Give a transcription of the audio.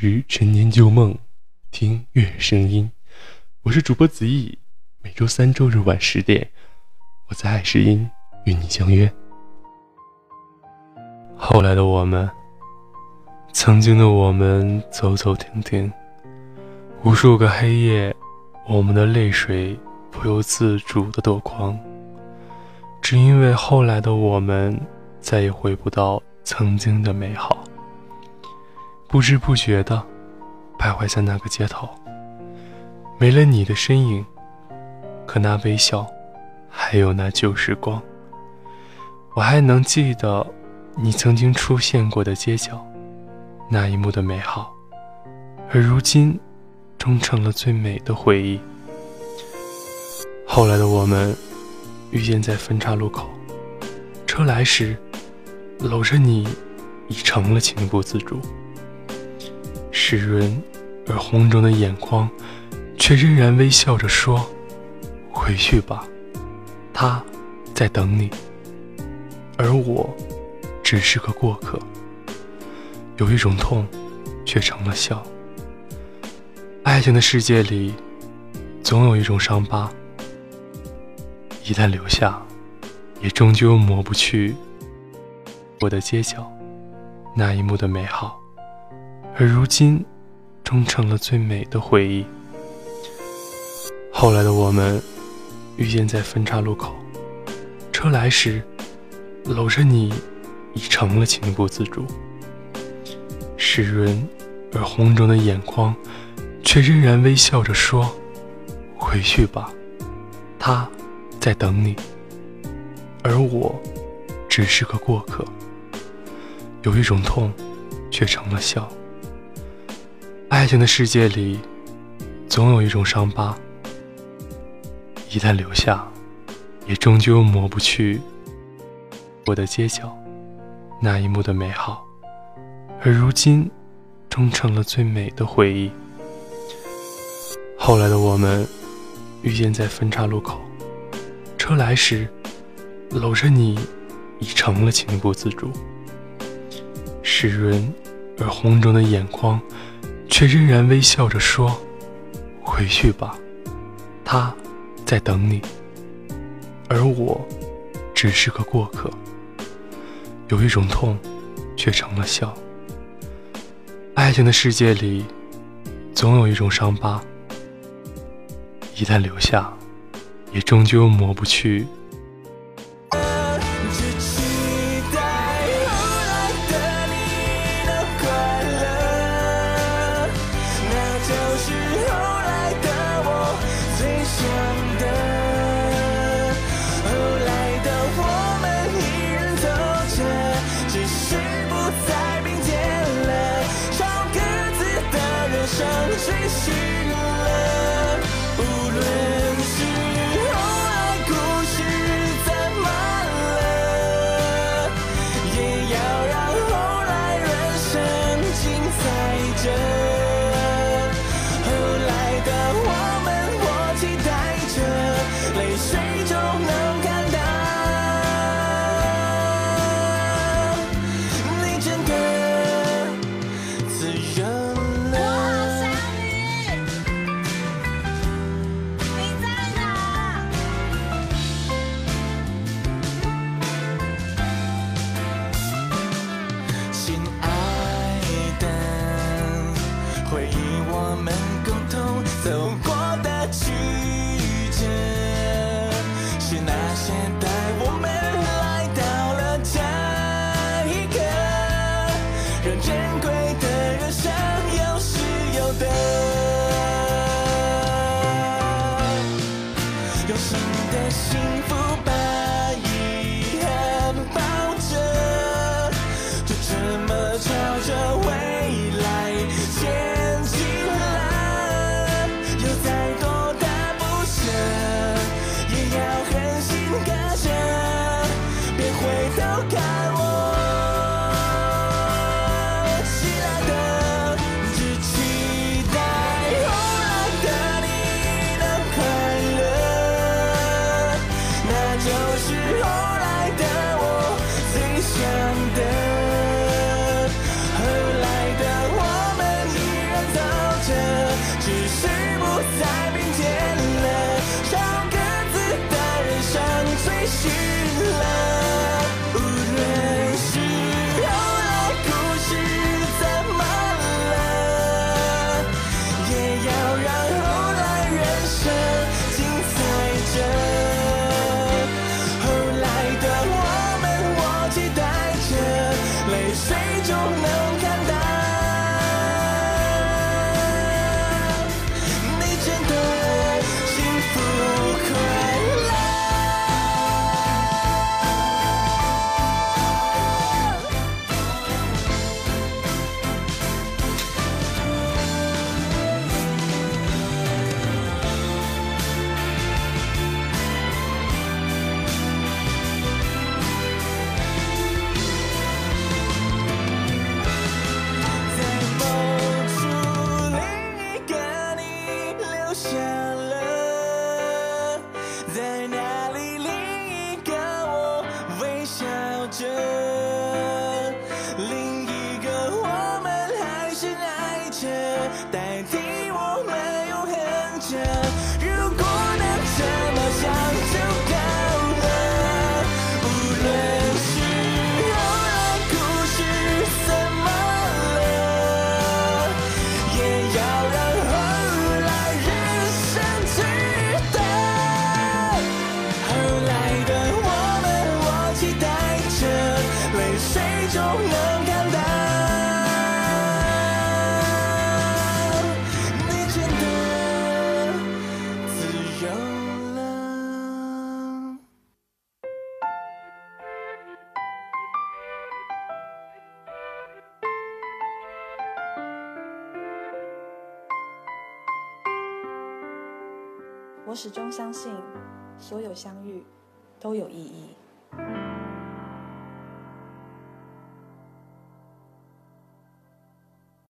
时陈年旧梦，听月声音。我是主播子毅，每周三、周日晚十点，我在爱诗音与你相约。后来的我们，曾经的我们，走走停停，无数个黑夜，我们的泪水不由自主的夺眶，只因为后来的我们，再也回不到曾经的美好。不知不觉的，徘徊在那个街头，没了你的身影，可那微笑，还有那旧时光，我还能记得你曾经出现过的街角，那一幕的美好，而如今，终成了最美的回忆。后来的我们，遇见在分岔路口，车来时，搂着你，已成了情不自主。湿润而红肿的眼眶，却仍然微笑着说：“回去吧，他在等你。”而我，只是个过客。有一种痛，却成了笑。爱情的世界里，总有一种伤疤，一旦留下，也终究抹不去我的街角那一幕的美好。而如今，终成了最美的回忆。后来的我们，遇见在分岔路口，车来时，搂着你，已成了情不自主。湿润而红肿的眼眶，却仍然微笑着说：“回去吧，他在等你。”而我，只是个过客。有一种痛，却成了笑。爱情的世界里，总有一种伤疤，一旦留下，也终究抹不去我的街角那一幕的美好。而如今，终成了最美的回忆。后来的我们，遇见在分岔路口，车来时，搂着你，已成了情不自主。湿润而红肿的眼眶。却仍然微笑着说：“回去吧，他在等你。”而我，只是个过客。有一种痛，却成了笑。爱情的世界里，总有一种伤疤，一旦留下，也终究抹不去。回谁就能。中能看到，你真的自由了。我始终相信，所有相遇都有意义。